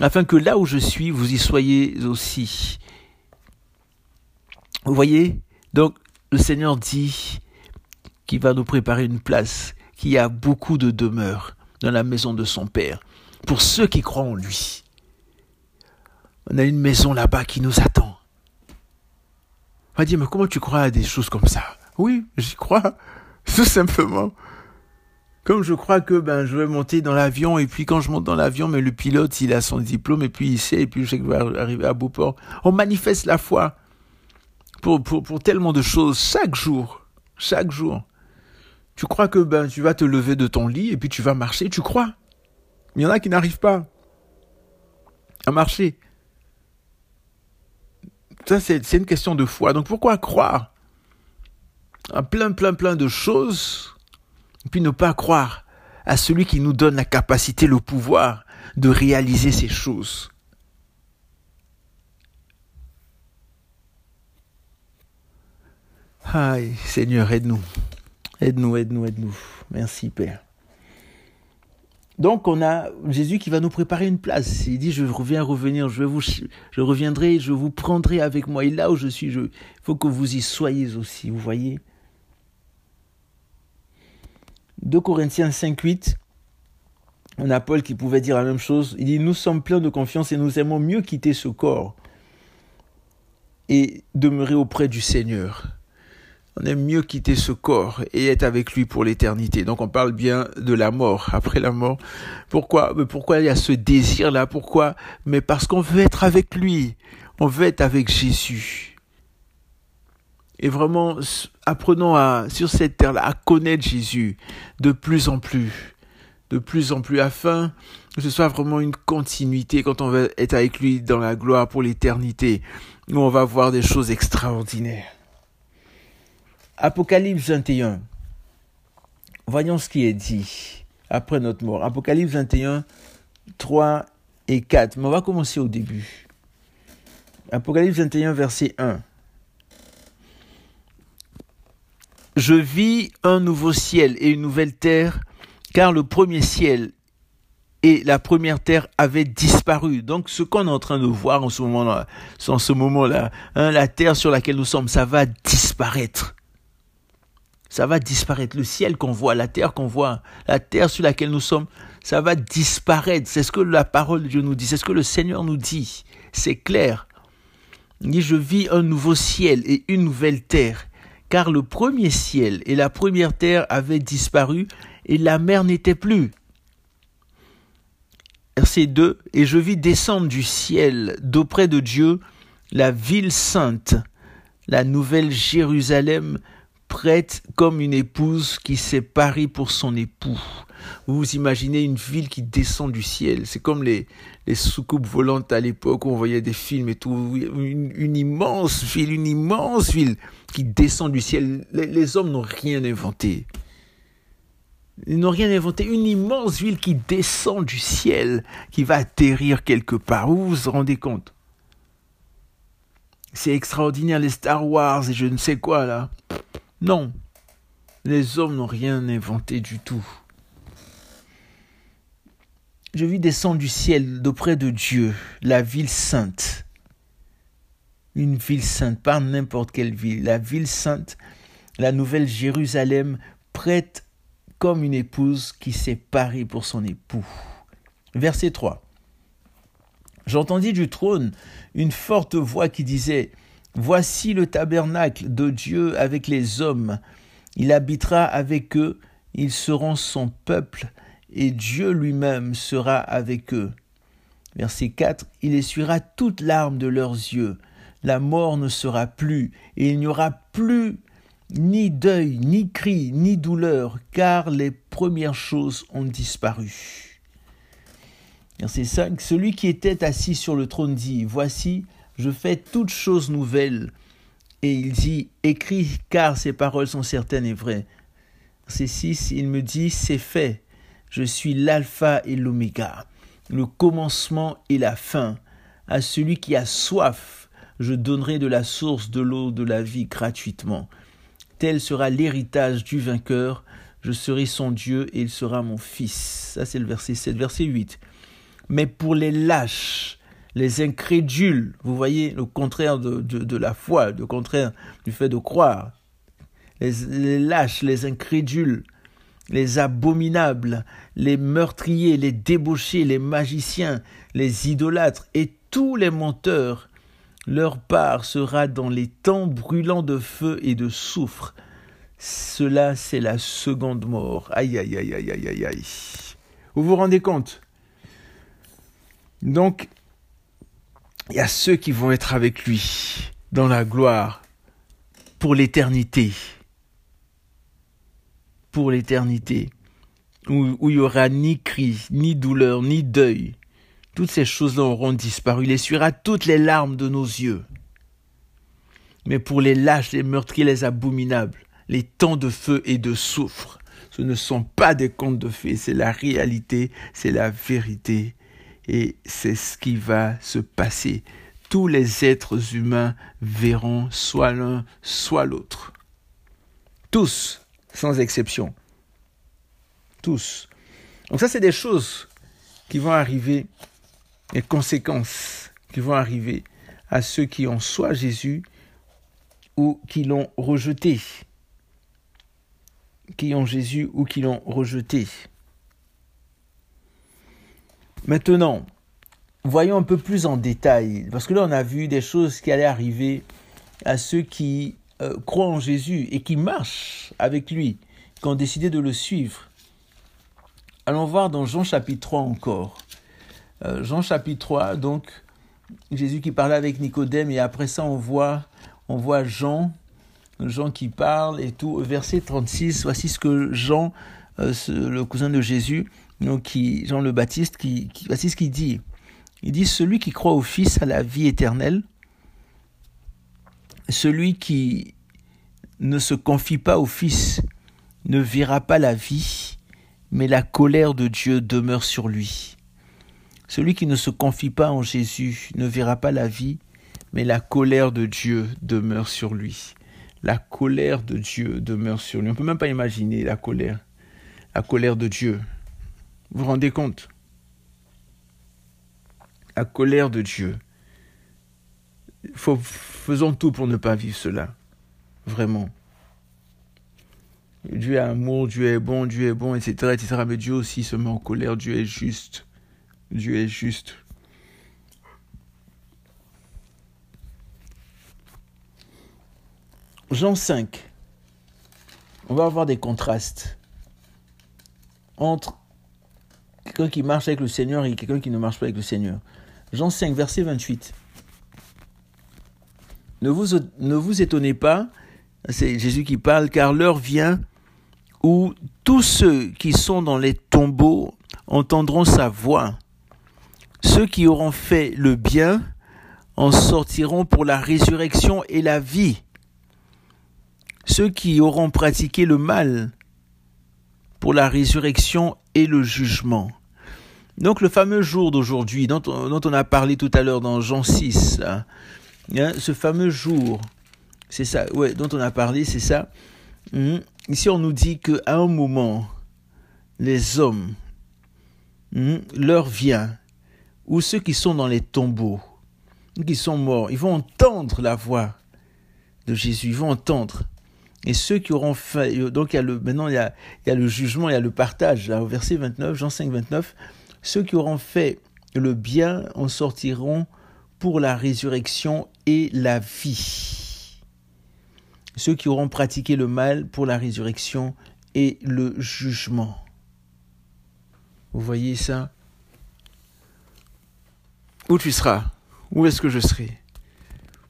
afin que là où je suis, vous y soyez aussi. Vous voyez? Donc, le Seigneur dit qu'il va nous préparer une place, qu'il y a beaucoup de demeures dans la maison de son Père, pour ceux qui croient en lui. On a une maison là-bas qui nous attend. On va dire, mais comment tu crois à des choses comme ça? Oui, j'y crois, *laughs* tout simplement. Comme je crois que ben je vais monter dans l'avion et puis quand je monte dans l'avion, mais le pilote il a son diplôme et puis il sait et puis je sais que je vais arriver à Beauport. On manifeste la foi pour, pour, tellement de choses chaque jour. Chaque jour. Tu crois que ben, tu vas te lever de ton lit et puis tu vas marcher, tu crois? Il y en a qui n'arrivent pas à marcher. Ça, c'est une question de foi. Donc pourquoi croire à plein, plein, plein de choses puis ne pas croire à celui qui nous donne la capacité, le pouvoir de réaliser ces choses Aïe, Seigneur, aide-nous. Aide-nous, aide-nous, aide-nous. Merci, Père. Donc, on a Jésus qui va nous préparer une place. Il dit, je reviens revenir, je, je reviendrai, je vous prendrai avec moi. Et là où je suis, il faut que vous y soyez aussi, vous voyez 2 Corinthiens 5, 8, on a Paul qui pouvait dire la même chose. Il dit, nous sommes pleins de confiance et nous aimons mieux quitter ce corps et demeurer auprès du Seigneur on aime mieux quitter ce corps et être avec lui pour l'éternité. Donc on parle bien de la mort, *laughs* après la mort. Pourquoi? Mais pourquoi il y a ce désir-là? Pourquoi? Mais parce qu'on veut être avec lui. On veut être avec Jésus. Et vraiment, apprenons à, sur cette terre-là, à connaître Jésus de plus en plus. De plus en plus, afin que ce soit vraiment une continuité quand on veut être avec lui dans la gloire pour l'éternité, où on va voir des choses extraordinaires. Apocalypse 21. Voyons ce qui est dit après notre mort. Apocalypse 21, 3 et 4. Mais on va commencer au début. Apocalypse 21, verset 1. Je vis un nouveau ciel et une nouvelle terre, car le premier ciel et la première terre avaient disparu. Donc ce qu'on est en train de voir en ce moment-là, en ce moment-là, hein, la terre sur laquelle nous sommes, ça va disparaître. Ça va disparaître. Le ciel qu'on voit, la terre qu'on voit, la terre sur laquelle nous sommes, ça va disparaître. C'est ce que la parole de Dieu nous dit. C'est ce que le Seigneur nous dit. C'est clair. Il dit, je vis un nouveau ciel et une nouvelle terre. Car le premier ciel et la première terre avaient disparu et la mer n'était plus. Verset 2. Et je vis descendre du ciel d'auprès de Dieu la ville sainte, la nouvelle Jérusalem, comme une épouse qui s'est parie pour son époux. Vous imaginez une ville qui descend du ciel. C'est comme les, les soucoupes volantes à l'époque où on voyait des films et tout. Une, immense ville, une immense ville qui descend du ciel. les hommes n'ont rien inventé. Ils n'ont rien inventé. Une immense ville qui descend du ciel, qui va atterrir quelque part. Vous vous rendez compte? C'est extraordinaire, les Star Wars et je ne sais quoi là. Non. Les hommes n'ont rien inventé du tout. Je vis descendre du ciel d'auprès de Dieu, la ville sainte. Une ville sainte, pas n'importe quelle ville. La ville sainte, la nouvelle Jérusalem, prête comme une épouse qui s'est parée pour son époux. Verset 3. J'entendis du trône une forte voix qui disait Voici le tabernacle de Dieu avec les hommes. Il habitera avec eux, ils seront son peuple, et Dieu lui-même sera avec eux. Verset 4. Il essuiera toute larmes de leurs yeux. La mort ne sera plus, et il n'y aura plus ni deuil, ni cri, ni douleur, car les premières choses ont disparu. Verset 5. Celui qui était assis sur le trône dit, Voici, je fais toutes choses nouvelles. Et il dit, Écris, car ces paroles sont certaines et vraies. Verset 6. Il me dit, C'est fait. Je suis l'alpha et l'oméga, le commencement et la fin. À celui qui a soif, je donnerai de la source de l'eau de la vie gratuitement. Tel sera l'héritage du vainqueur. Je serai son Dieu et il sera mon fils. Ça, c'est le verset 7. Verset 8. Mais pour les lâches, les incrédules, vous voyez le contraire de, la foi, le contraire du fait de croire. Les, les lâches, les incrédules, les abominables, les meurtriers, les débauchés, les magiciens, les idolâtres et tous les menteurs leur part sera dans les temps brûlants de feu et de soufre. Cela, c'est la seconde mort. Aïe, aïe, aïe, aïe, aïe, aïe, aïe. Vous vous rendez compte? Donc, il y a ceux qui vont être avec lui dans la gloire pour l'éternité. Pour l'éternité. Où, où il n'y aura ni cri, ni douleur, ni deuil toutes ces choses-là auront disparu. Il essuiera toutes les larmes de nos yeux. Mais pour les lâches, les meurtriers, les abominables, les temps de feu et de soufre, ce ne sont pas des contes de fées, c'est la réalité, c'est la vérité. Et c'est ce qui va se passer. Tous les êtres humains verront soit l'un, soit l'autre. Tous, sans exception. Tous. Donc ça, c'est des choses qui vont arriver les conséquences qui vont arriver à ceux qui ont soit Jésus ou qui l'ont rejeté. Qui ont Jésus ou qui l'ont rejeté. Maintenant, voyons un peu plus en détail, parce que là on a vu des choses qui allaient arriver à ceux qui euh, croient en Jésus et qui marchent avec lui, qui ont décidé de le suivre. Allons voir dans Jean chapitre 3 encore. Euh, Jean chapitre 3, donc Jésus qui parlait avec Nicodème et après ça on voit, on voit Jean, Jean qui parle et tout. Verset 36, voici ce que Jean, euh, le cousin de Jésus, Jean le Baptiste, qui, qu'il dit. Il dit, celui qui croit au Fils a la vie éternelle, celui qui ne se confie pas au Fils ne verra pas la vie, mais la colère de Dieu demeure sur lui. Celui qui ne se confie pas en Jésus ne verra pas la vie, mais la colère de Dieu demeure sur lui. La colère de Dieu demeure sur lui. On ne peut même pas imaginer la colère. La colère de Dieu. Vous vous rendez compte? La colère de Dieu. Faisons tout pour ne pas vivre cela. Vraiment. Dieu est amour, Dieu est bon, Dieu est bon, etc., etc. Mais Dieu aussi se met en colère, Dieu est juste. Dieu est juste. Jean 5. On va avoir des contrastes entre quelqu'un qui marche avec le Seigneur et quelqu'un qui ne marche pas avec le Seigneur. Jean 5, verset 28. Ne vous, ne vous étonnez pas, c'est Jésus qui parle, car l'heure vient où tous ceux qui sont dans les tombeaux entendront sa voix. Ceux qui auront fait le bien en sortiront pour la résurrection et la vie. Ceux qui auront pratiqué le mal pour la résurrection et le jugement. Donc le fameux jour d'aujourd'hui dont, on a parlé tout à l'heure dans Jean 6, hein, ce fameux jour, c'est ça, ouais, dont on a parlé, c'est ça. Hum, ici on nous dit qu'à un moment, les hommes, hum, leur vient, ou ceux qui sont dans les tombeaux, qui sont morts, ils vont entendre la voix de Jésus, ils vont entendre. Et ceux qui auront fait, donc il y a le, maintenant il y a, il y a le jugement, il y a le partage, là, au verset 29, Jean 5, 29, ceux qui auront fait le bien en sortiront pour la résurrection et la vie. Ceux qui auront pratiqué le mal pour la résurrection et le jugement. Vous voyez ça? Où tu seras? Où est-ce que je serai?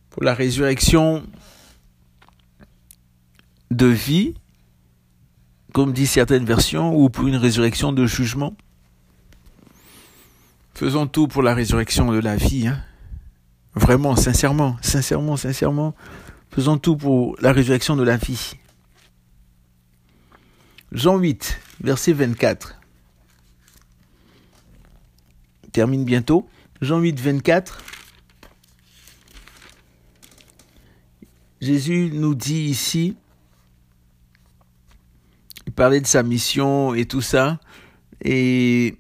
Pour la résurrection de vie, comme disent certaines versions, ou pour une résurrection de jugement? Faisons tout pour la résurrection de la vie. Hein. Vraiment, sincèrement, sincèrement, sincèrement, faisons tout pour la résurrection de la vie. Jean 8, verset 24. termine bientôt. Jean 8, 24. Jésus nous dit ici, il parlait de sa mission et tout ça, et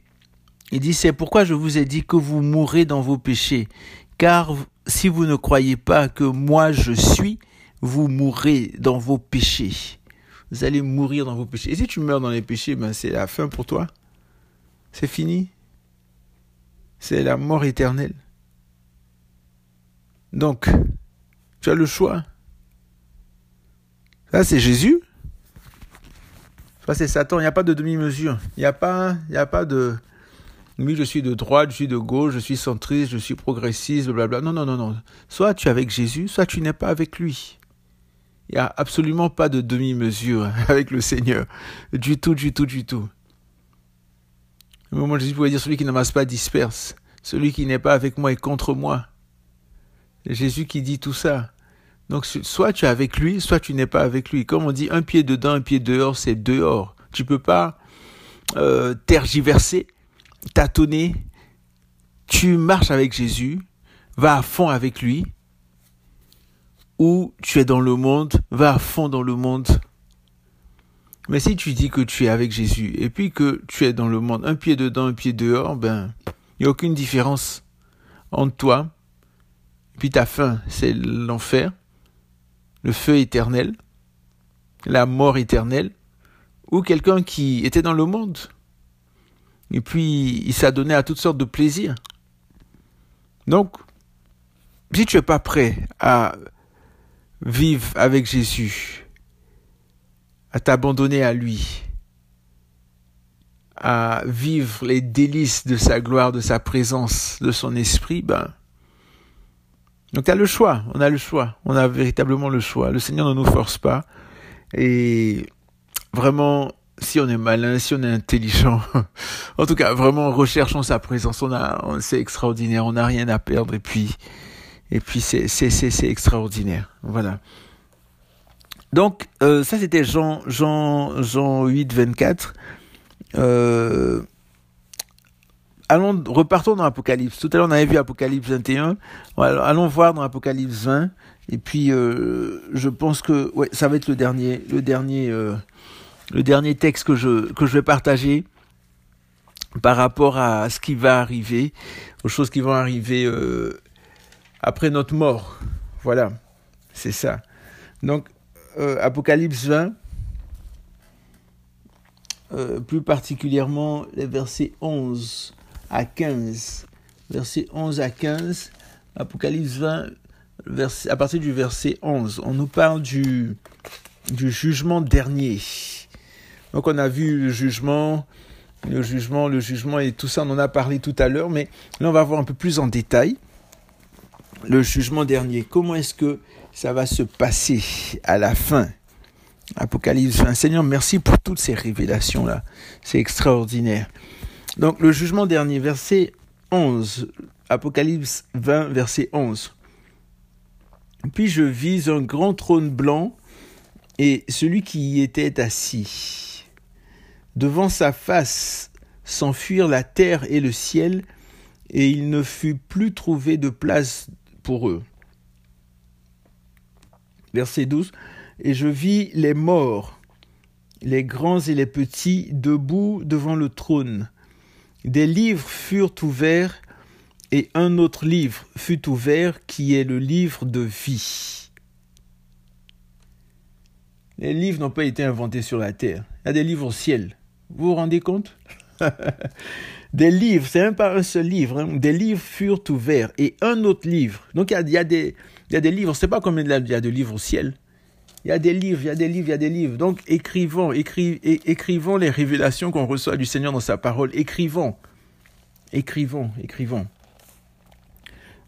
il dit, c'est pourquoi je vous ai dit que vous mourrez dans vos péchés, car si vous ne croyez pas que moi je suis, vous mourrez dans vos péchés. Vous allez mourir dans vos péchés. Et si tu meurs dans les péchés, ben c'est la fin pour toi. C'est fini. C'est la mort éternelle. Donc, tu as le choix. Ça, c'est Jésus. Ça, c'est Satan. Il n'y a pas de demi-mesure. Il n'y a pas, il n'y a pas de, oui, je suis de droite, je suis de gauche, je suis centriste, je suis progressiste, blablabla. Non, non, non, non. Soit tu es avec Jésus, soit tu n'es pas avec lui. Il n'y a absolument pas de demi-mesure *laughs* avec le Seigneur. Du tout, du tout, du tout. Au moment où Jésus pouvait dire celui qui ne m'amasse pas disperse. Celui qui n'est pas avec moi est contre moi. Jésus qui dit tout ça. Donc, soit tu es avec lui, soit tu n'es pas avec lui. Comme on dit, un pied dedans, un pied dehors, c'est dehors. Tu peux pas euh, tergiverser, tâtonner. Tu marches avec Jésus, va à fond avec lui. Ou tu es dans le monde, va à fond dans le monde. Mais si tu dis que tu es avec Jésus et puis que tu es dans le monde, un pied dedans, un pied dehors, ben, il n'y a aucune différence entre toi et puis ta fin, c'est l'enfer le feu éternel, la mort éternelle, ou quelqu'un qui était dans le monde, et puis il s'est donné à toutes sortes de plaisirs. Donc, si tu n'es pas prêt à vivre avec Jésus, à t'abandonner à lui, à vivre les délices de sa gloire, de sa présence, de son esprit, ben, donc tu as le choix, on a le choix, on a véritablement le choix. Le Seigneur ne nous force pas. Et vraiment, si on est malin, si on est intelligent, *laughs* en tout cas, vraiment, recherchons sa présence. On a, c'est extraordinaire, on n'a rien à perdre. Et puis, et puis c'est, c'est, c'est, extraordinaire. Voilà. Donc, euh, ça c'était Jean, Jean, Jean 8, 24. Euh, allons, repartons dans Apocalypse. Tout à l'heure, on avait vu Apocalypse 21. Allons voir dans Apocalypse 20. Et puis, euh, je pense que ouais, ça va être le dernier, le dernier, euh, le dernier texte que je, vais partager par rapport à ce qui va arriver, aux choses qui vont arriver euh, après notre mort. Voilà, c'est ça. Donc, euh, Apocalypse 20, euh, plus particulièrement les versets 11 à 15. Versets 11 à 15, Apocalypse 20, à partir du verset 11, on nous parle du, du jugement dernier. Donc on a vu le jugement, le jugement, le jugement et tout ça, on en a parlé tout à l'heure, mais là on va voir un peu plus en détail le jugement dernier. Comment est-ce que ça va se passer à la fin? Apocalypse 20. Seigneur, merci pour toutes ces révélations-là. C'est extraordinaire. Donc le jugement dernier, verset 11. Apocalypse 20, verset 11. Puis je vis un grand trône blanc et celui qui y était assis. Devant sa face s'enfuirent la terre et le ciel, et il ne fut plus trouvé de place pour eux. Verset 12. Et je vis les morts, les grands et les petits, debout devant le trône. Des livres furent ouverts, et un autre livre fut ouvert, qui est le livre de vie. Les livres n'ont pas été inventés sur la terre. Il y a des livres au ciel. Vous vous rendez compte? *laughs* Des livres, c'est même pas un seul livre, hein. des livres furent ouverts et un autre livre. Donc il y a, des, il y a des livres, c'est pas combien il y a de livres au ciel. Il y a des livres, il y a des livres, il y a des livres. Donc écrivons, écrivons les révélations qu'on reçoit du Seigneur dans sa parole. Écrivons, écrivons, écrivons.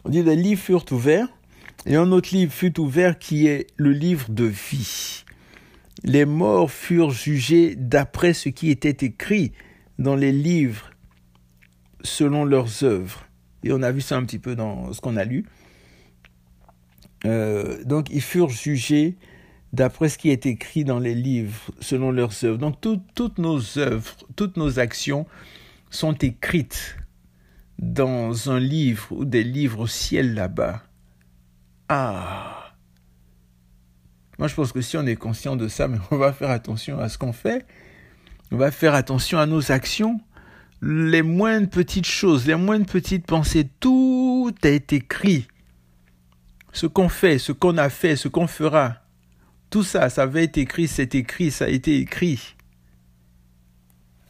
On dit les livres furent ouverts et un autre livre fut ouvert qui est le livre de vie. Les morts furent jugés d'après ce qui était écrit dans les livres selon leurs œuvres. Et on a vu ça un petit peu dans ce qu'on a lu. Euh, donc ils furent jugés d'après ce qui est écrit dans les livres, selon leurs œuvres. Donc toutes nos œuvres, toutes nos actions sont écrites dans un livre ou des livres au ciel là-bas. Ah Moi je pense que si on est conscient de ça, *laughs* mais on va faire attention à ce qu'on fait, on va faire attention à nos actions, les moindres petites choses, les moindres petites pensées, tout a été écrit. Ce qu'on fait, ce qu'on a fait, ce qu'on fera, tout ça, ça va être écrit, c'est écrit, ça a été écrit.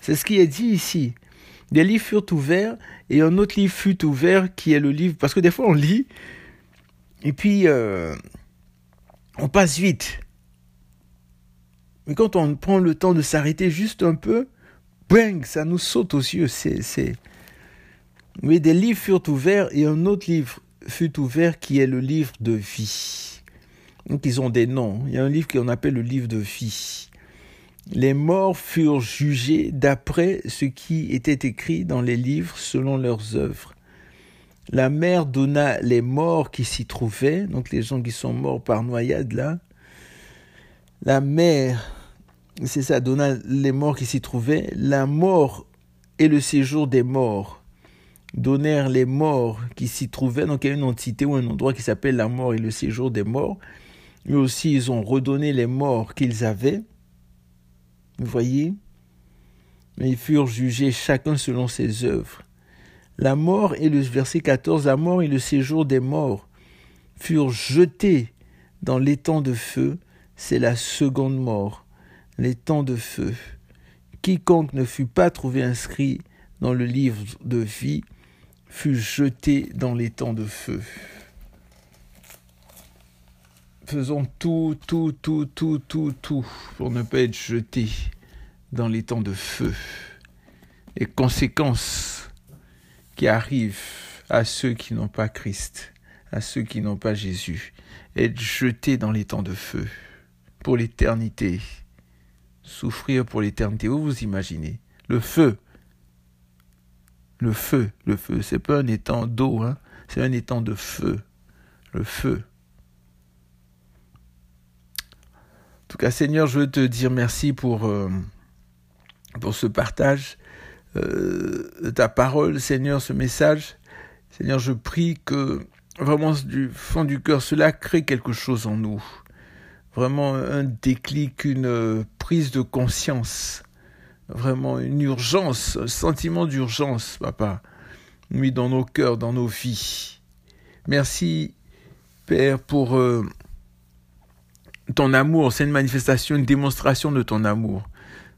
C'est ce qui est dit ici. Des livres furent ouverts et un autre livre fut ouvert qui est le livre. Parce que des fois on lit et puis euh, on passe vite. Mais quand on prend le temps de s'arrêter juste un peu, bang, ça nous saute aux yeux. C'est. Oui, des livres furent ouverts et un autre livre fut ouvert qui est le livre de vie. Donc ils ont des noms. Il y a un livre qu'on appelle le livre de vie. Les morts furent jugés d'après ce qui était écrit dans les livres selon leurs œuvres. La mer donna les morts qui s'y trouvaient, donc les gens qui sont morts par noyade là. La mer c'est ça, donna les morts qui s'y trouvaient, la mort et le séjour des morts donnèrent les morts qui s'y trouvaient, donc il y a une entité ou un endroit qui s'appelle la mort et le séjour des morts. Eux aussi, ils ont redonné les morts qu'ils avaient. Vous voyez? Mais ils furent jugés chacun selon ses œuvres. La mort et le verset 14, la mort et le séjour des morts furent jetés dans l'étang de feu, c'est la seconde mort temps de feu. Quiconque ne fut pas trouvé inscrit dans le livre de vie fut jeté dans temps de feu. Faisons tout, tout, tout, tout, tout, tout pour ne pas être jeté dans temps de feu. Les conséquences qui arrivent à ceux qui n'ont pas Christ, à ceux qui n'ont pas Jésus, être jetés dans les temps de feu pour l'éternité souffrir pour l'éternité. Vous vous imaginez le feu. Le feu, le feu, c'est pas un étang d'eau, hein, c'est un étang de feu. Le feu. En tout cas, Seigneur, je veux te dire merci pour, euh, pour ce partage. Euh, ta parole, Seigneur, ce message. Seigneur, je prie que vraiment du fond du cœur, cela crée quelque chose en nous. Vraiment un déclic, une prise de conscience. Vraiment une urgence, un sentiment d'urgence, papa. Oui, dans nos cœurs, dans nos vies. Merci, Père, pour euh, ton amour. C'est une manifestation, une démonstration de ton amour.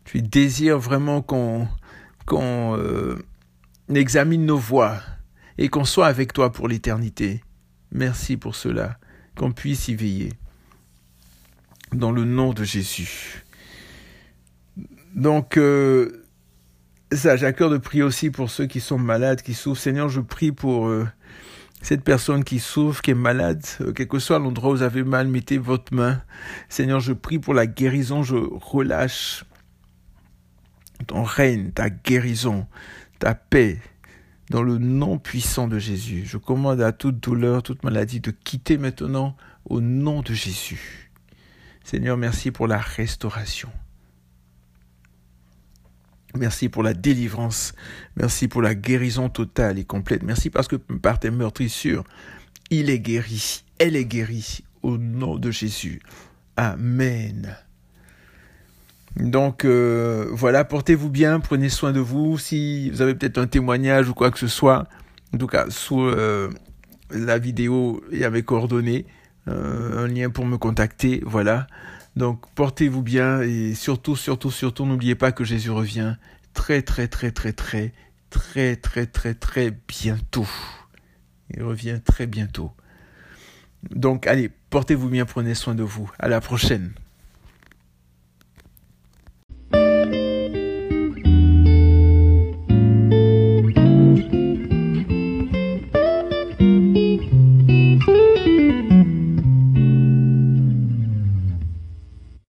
Tu désires vraiment qu'on qu'on euh, examine nos voies et qu'on soit avec toi pour l'éternité. Merci pour cela, qu'on puisse y veiller. Dans le nom de Jésus. Donc, euh, ça, j'ai à cœur de prier aussi pour ceux qui sont malades, qui souffrent. Seigneur, je prie pour euh, cette personne qui souffre, qui est malade, quel que soit l'endroit où vous avez mal, mettez votre main. Seigneur, je prie pour la guérison, je relâche ton règne, ta guérison, ta paix, dans le nom puissant de Jésus. Je commande à toute douleur, toute maladie de quitter maintenant au nom de Jésus. Seigneur, merci pour la restauration. Merci pour la délivrance. Merci pour la guérison totale et complète. Merci parce que par tes meurtrissures, il est guéri. Elle est guérie. Au nom de Jésus. Amen. Donc euh, voilà, portez-vous bien, prenez soin de vous. Si vous avez peut-être un témoignage ou quoi que ce soit, en tout cas sous euh, la vidéo, il y a mes coordonnées, euh, un lien pour me contacter. Voilà. Donc portez-vous bien et surtout, surtout, surtout, n'oubliez pas que Jésus revient très, très, très, très, très, très, très, très, très bientôt. Il revient très bientôt. Donc allez, portez-vous bien, prenez soin de vous. À la prochaine.